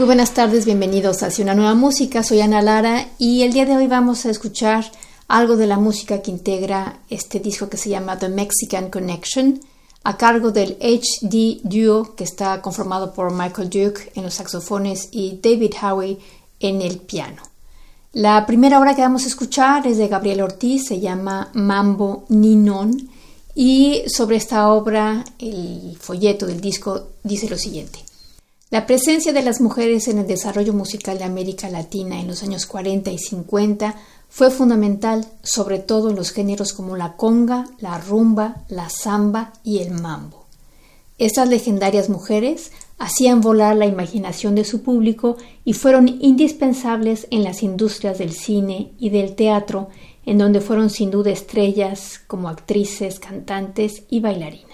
Muy buenas tardes, bienvenidos Hacia una nueva música. Soy Ana Lara y el día de hoy vamos a escuchar algo de la música que integra este disco que se llama The Mexican Connection, a cargo del HD Duo que está conformado por Michael Duke en los saxofones y David Howie en el piano. La primera obra que vamos a escuchar es de Gabriel Ortiz, se llama Mambo Ninon y sobre esta obra, el folleto del disco dice lo siguiente. La presencia de las mujeres en el desarrollo musical de América Latina en los años 40 y 50 fue fundamental, sobre todo en los géneros como la conga, la rumba, la samba y el mambo. Estas legendarias mujeres hacían volar la imaginación de su público y fueron indispensables en las industrias del cine y del teatro en donde fueron sin duda estrellas como actrices, cantantes y bailarinas.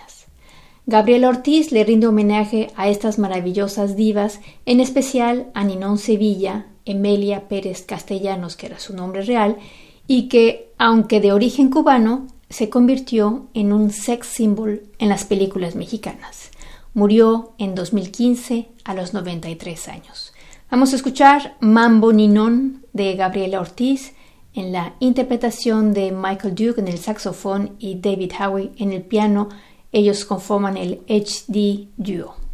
Gabriel Ortiz le rinde homenaje a estas maravillosas divas, en especial a Ninón Sevilla, Emelia Pérez Castellanos, que era su nombre real, y que, aunque de origen cubano, se convirtió en un sex symbol en las películas mexicanas. Murió en 2015 a los 93 años. Vamos a escuchar Mambo Ninón de Gabriela Ortiz, en la interpretación de Michael Duke en el saxofón y David Howie en el piano, ellos conforman el HD Duo.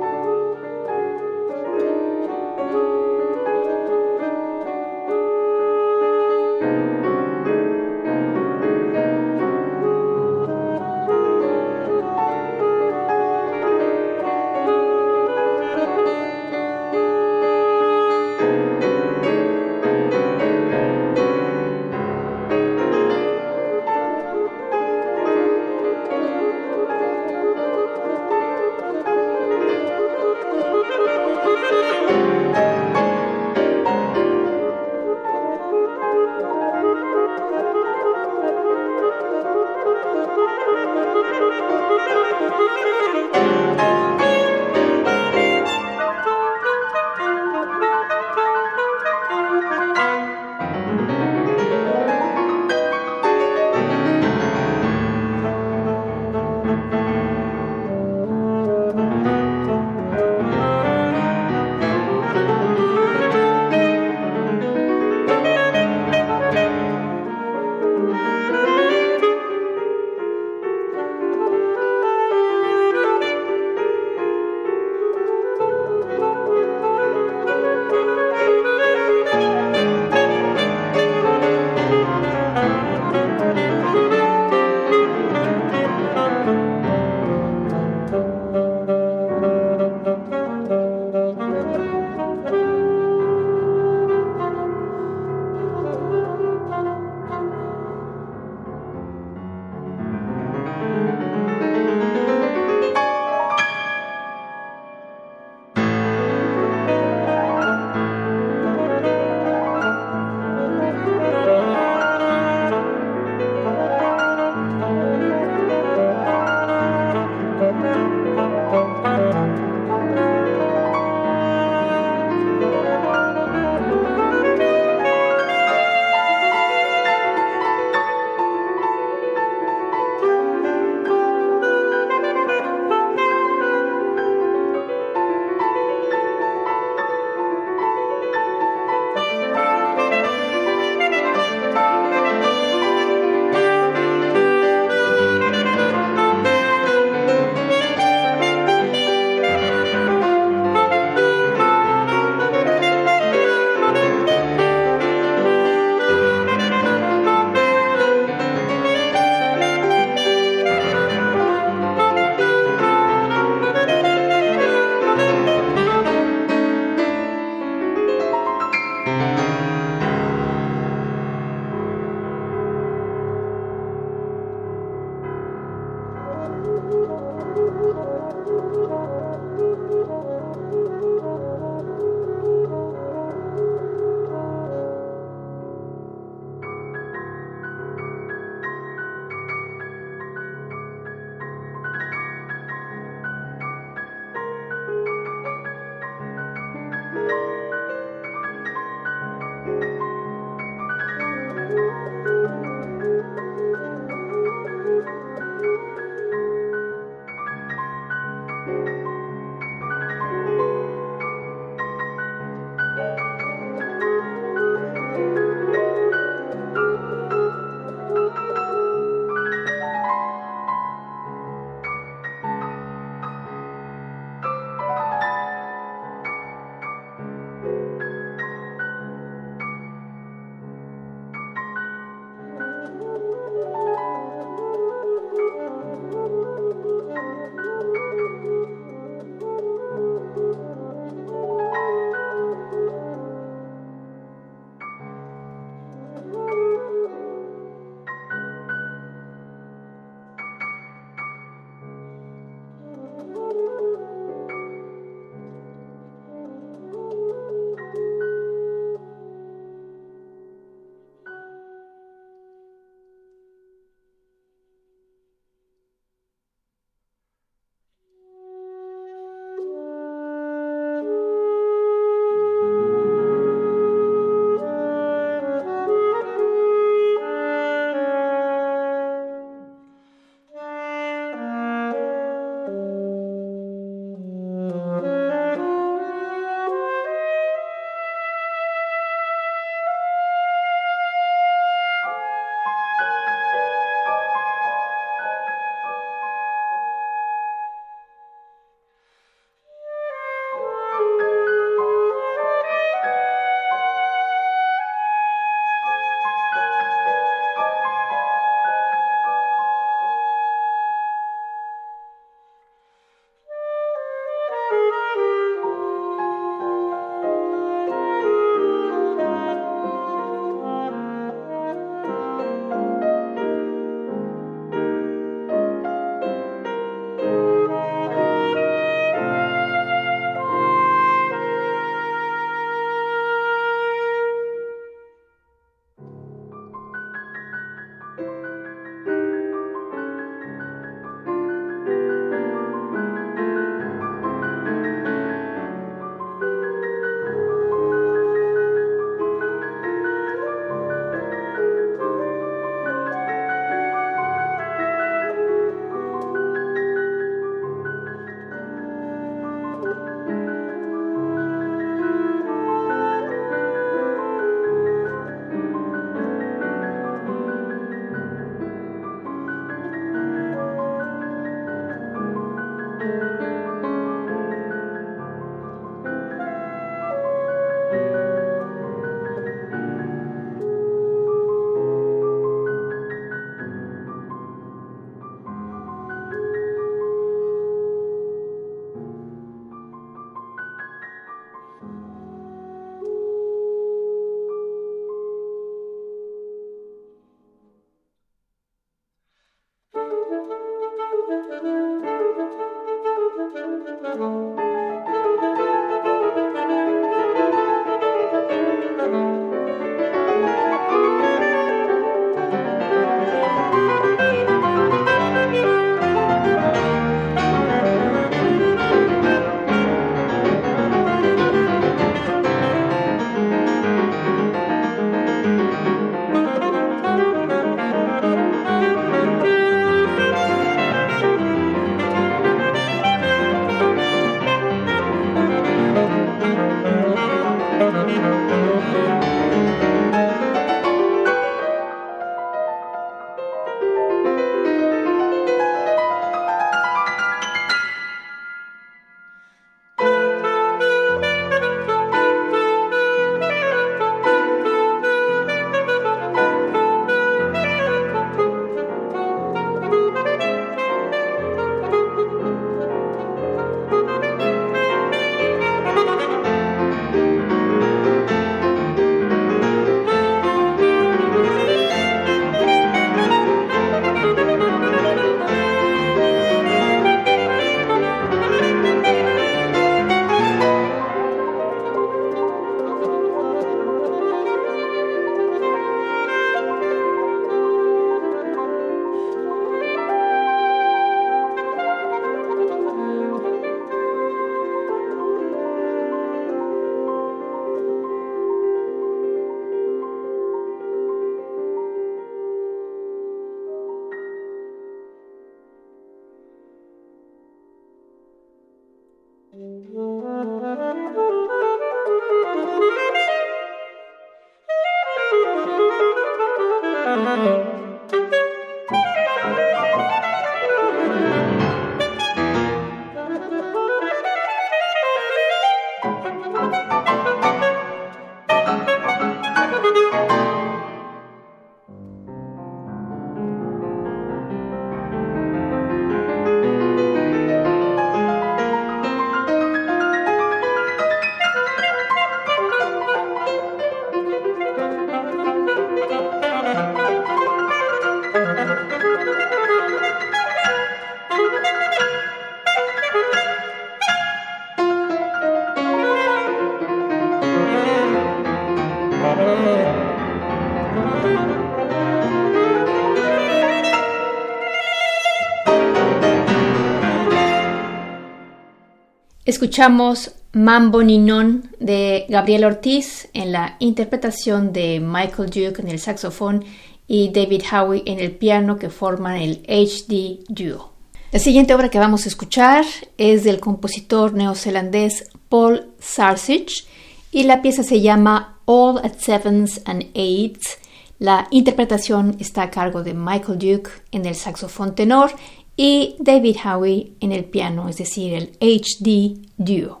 Escuchamos Mambo Ninon de Gabriel Ortiz en la interpretación de Michael Duke en el saxofón y David Howie en el piano que forman el HD Duo. La siguiente obra que vamos a escuchar es del compositor neozelandés Paul Sarsich y la pieza se llama All at Sevens and Eights. La interpretación está a cargo de Michael Duke en el saxofón tenor y David Howie en el piano, es decir, el HD Duo.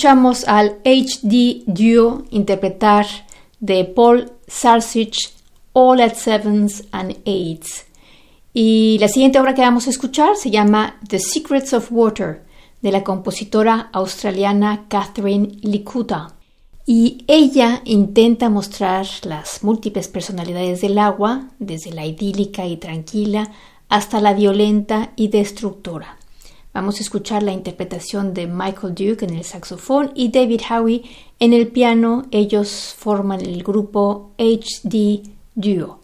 Escuchamos al HD Duo interpretar de Paul Sarsich All at Sevens and Eights. Y la siguiente obra que vamos a escuchar se llama The Secrets of Water de la compositora australiana Catherine Likuta. Y ella intenta mostrar las múltiples personalidades del agua, desde la idílica y tranquila hasta la violenta y destructora. Vamos a escuchar la interpretación de Michael Duke en el saxofón y David Howie en el piano. Ellos forman el grupo HD Duo.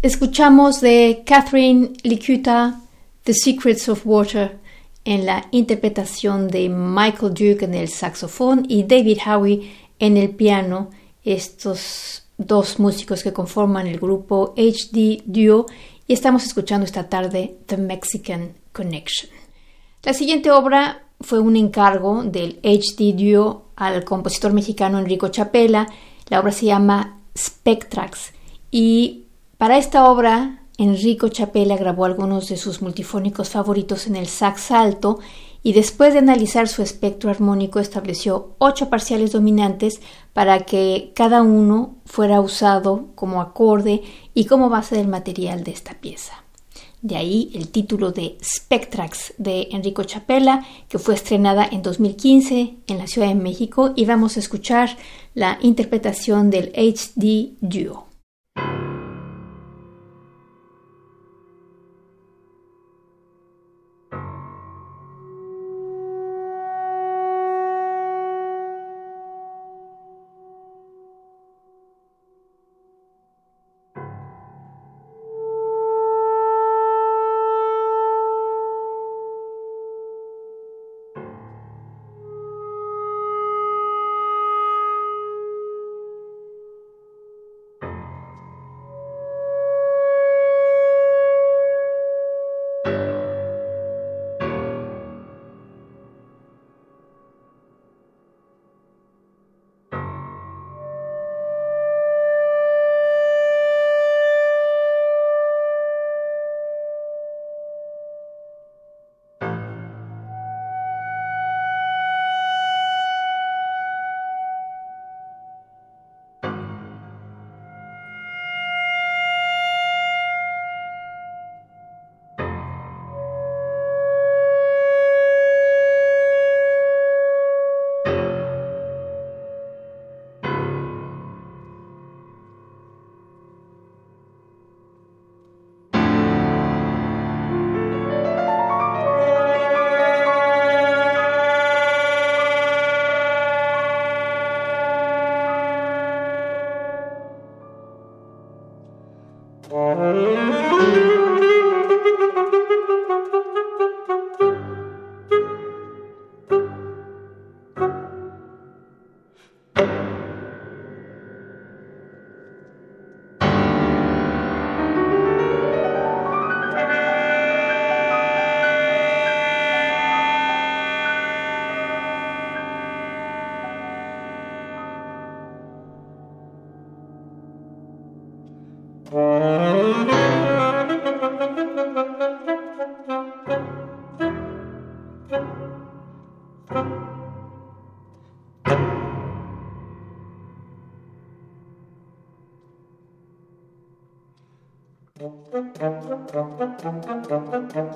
Escuchamos de Catherine Likuta The Secrets of Water en la interpretación de Michael Duke en el saxofón y David Howie en el piano, estos dos músicos que conforman el grupo HD Duo y estamos escuchando esta tarde The Mexican Connection. La siguiente obra fue un encargo del HD Duo al compositor mexicano Enrico Chapela. La obra se llama Spectrax y para esta obra Enrico Chapela grabó algunos de sus multifónicos favoritos en el sax alto y después de analizar su espectro armónico estableció ocho parciales dominantes para que cada uno fuera usado como acorde y como base del material de esta pieza. De ahí el título de Spectrax de Enrico Chapela, que fue estrenada en 2015 en la Ciudad de México y vamos a escuchar la interpretación del HD Duo.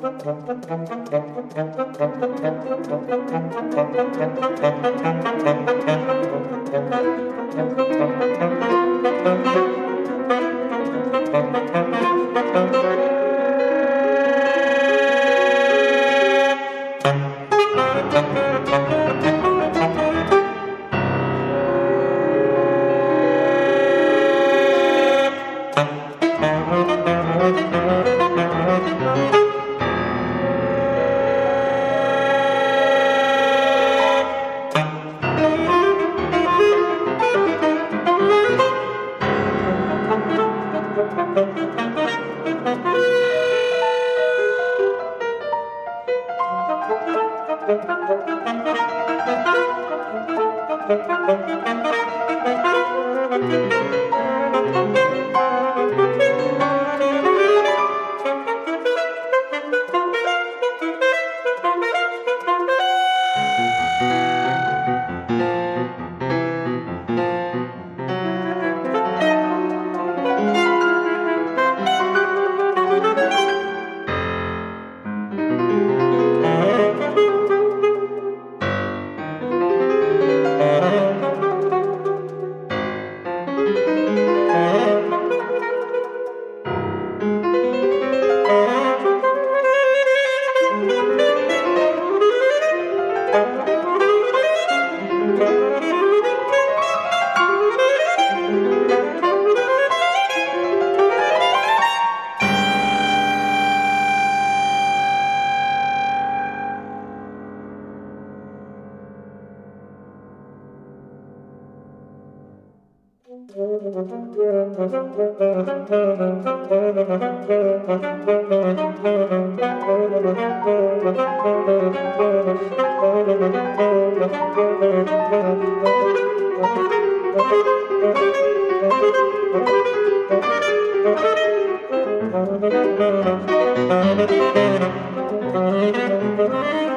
Thank you. Música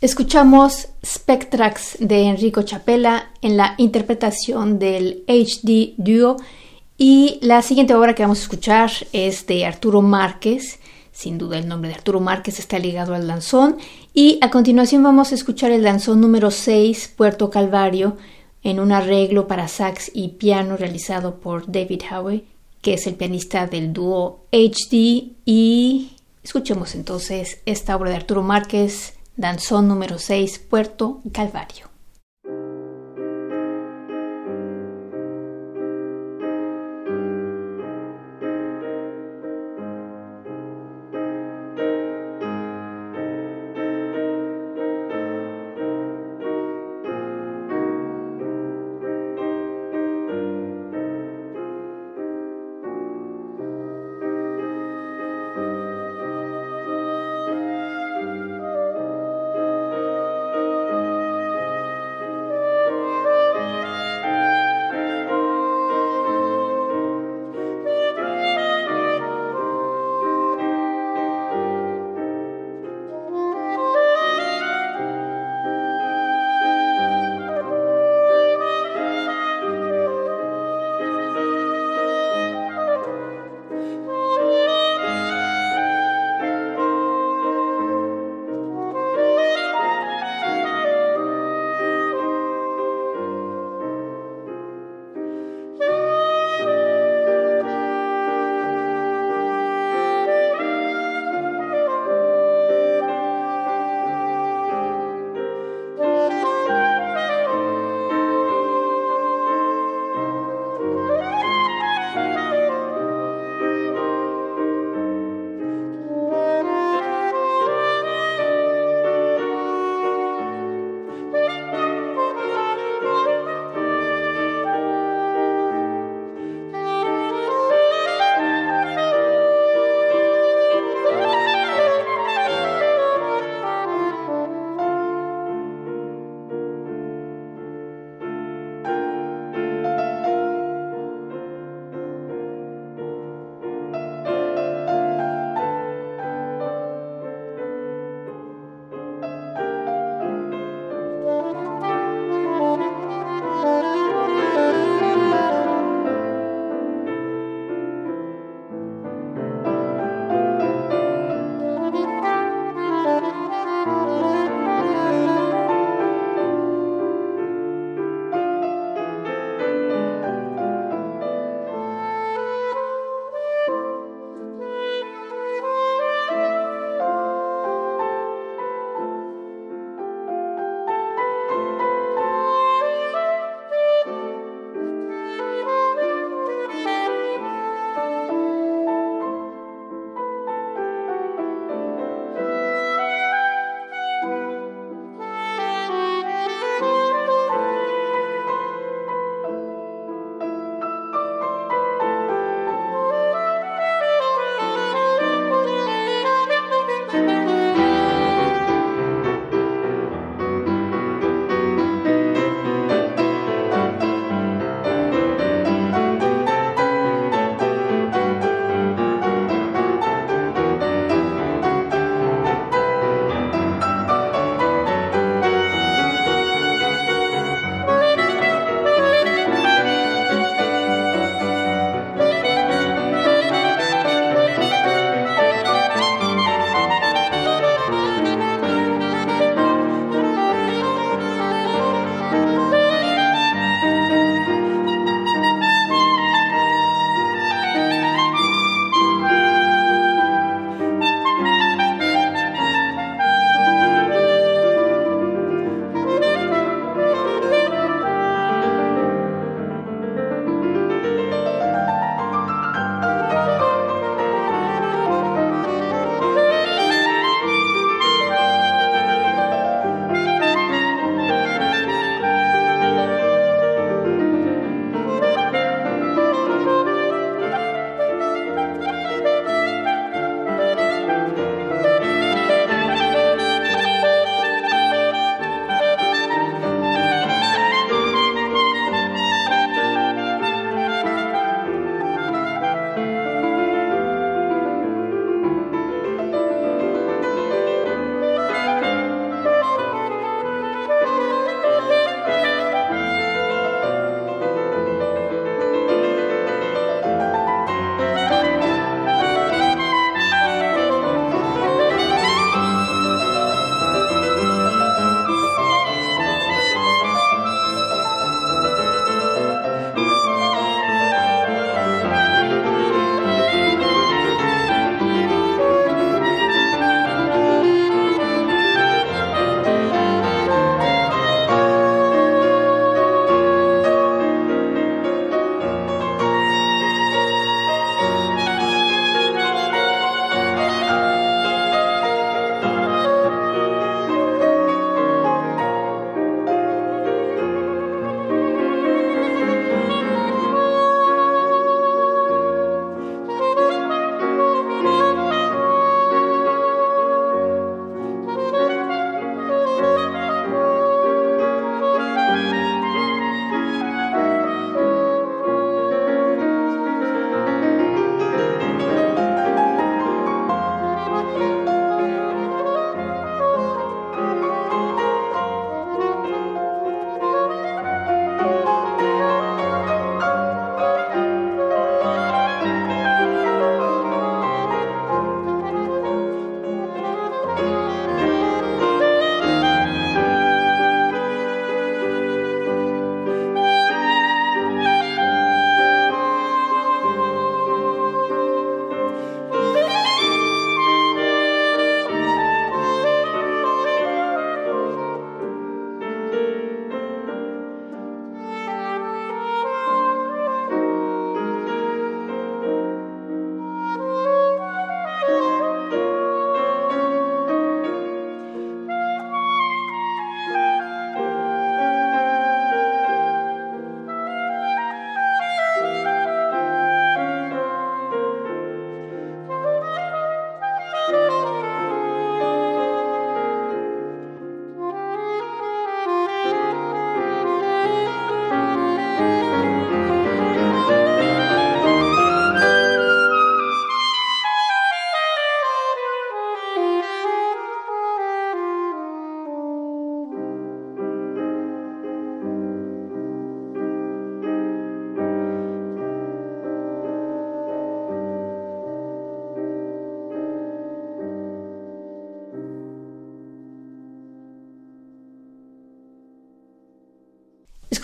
Escuchamos Spectrax de Enrico Chapela en la interpretación del HD Duo y la siguiente obra que vamos a escuchar es de Arturo Márquez, Sin duda el nombre de Arturo Márquez está ligado al danzón. Y a continuación vamos a escuchar el danzón número 6, Puerto Calvario, en un arreglo para sax y piano realizado por David Howe, que es el pianista del dúo HD y escuchemos entonces esta obra de Arturo Márquez, danzón número 6, Puerto Calvario.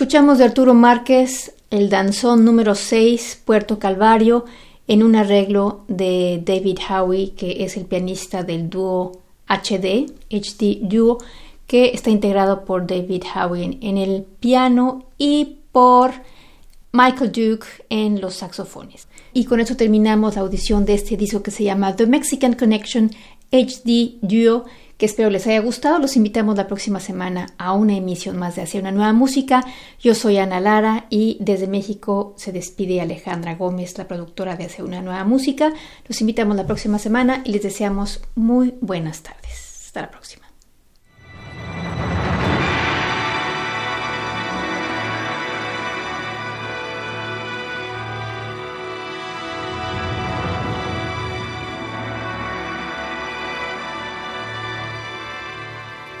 Escuchamos de Arturo Márquez el danzón número 6, Puerto Calvario, en un arreglo de David Howie, que es el pianista del dúo HD, HD Duo, que está integrado por David Howie en el piano y por Michael Duke en los saxofones. Y con eso terminamos la audición de este disco que se llama The Mexican Connection HD Duo, que espero les haya gustado. Los invitamos la próxima semana a una emisión más de Hacia una nueva música. Yo soy Ana Lara y desde México se despide Alejandra Gómez, la productora de Hacia una nueva música. Los invitamos la próxima semana y les deseamos muy buenas tardes. Hasta la próxima.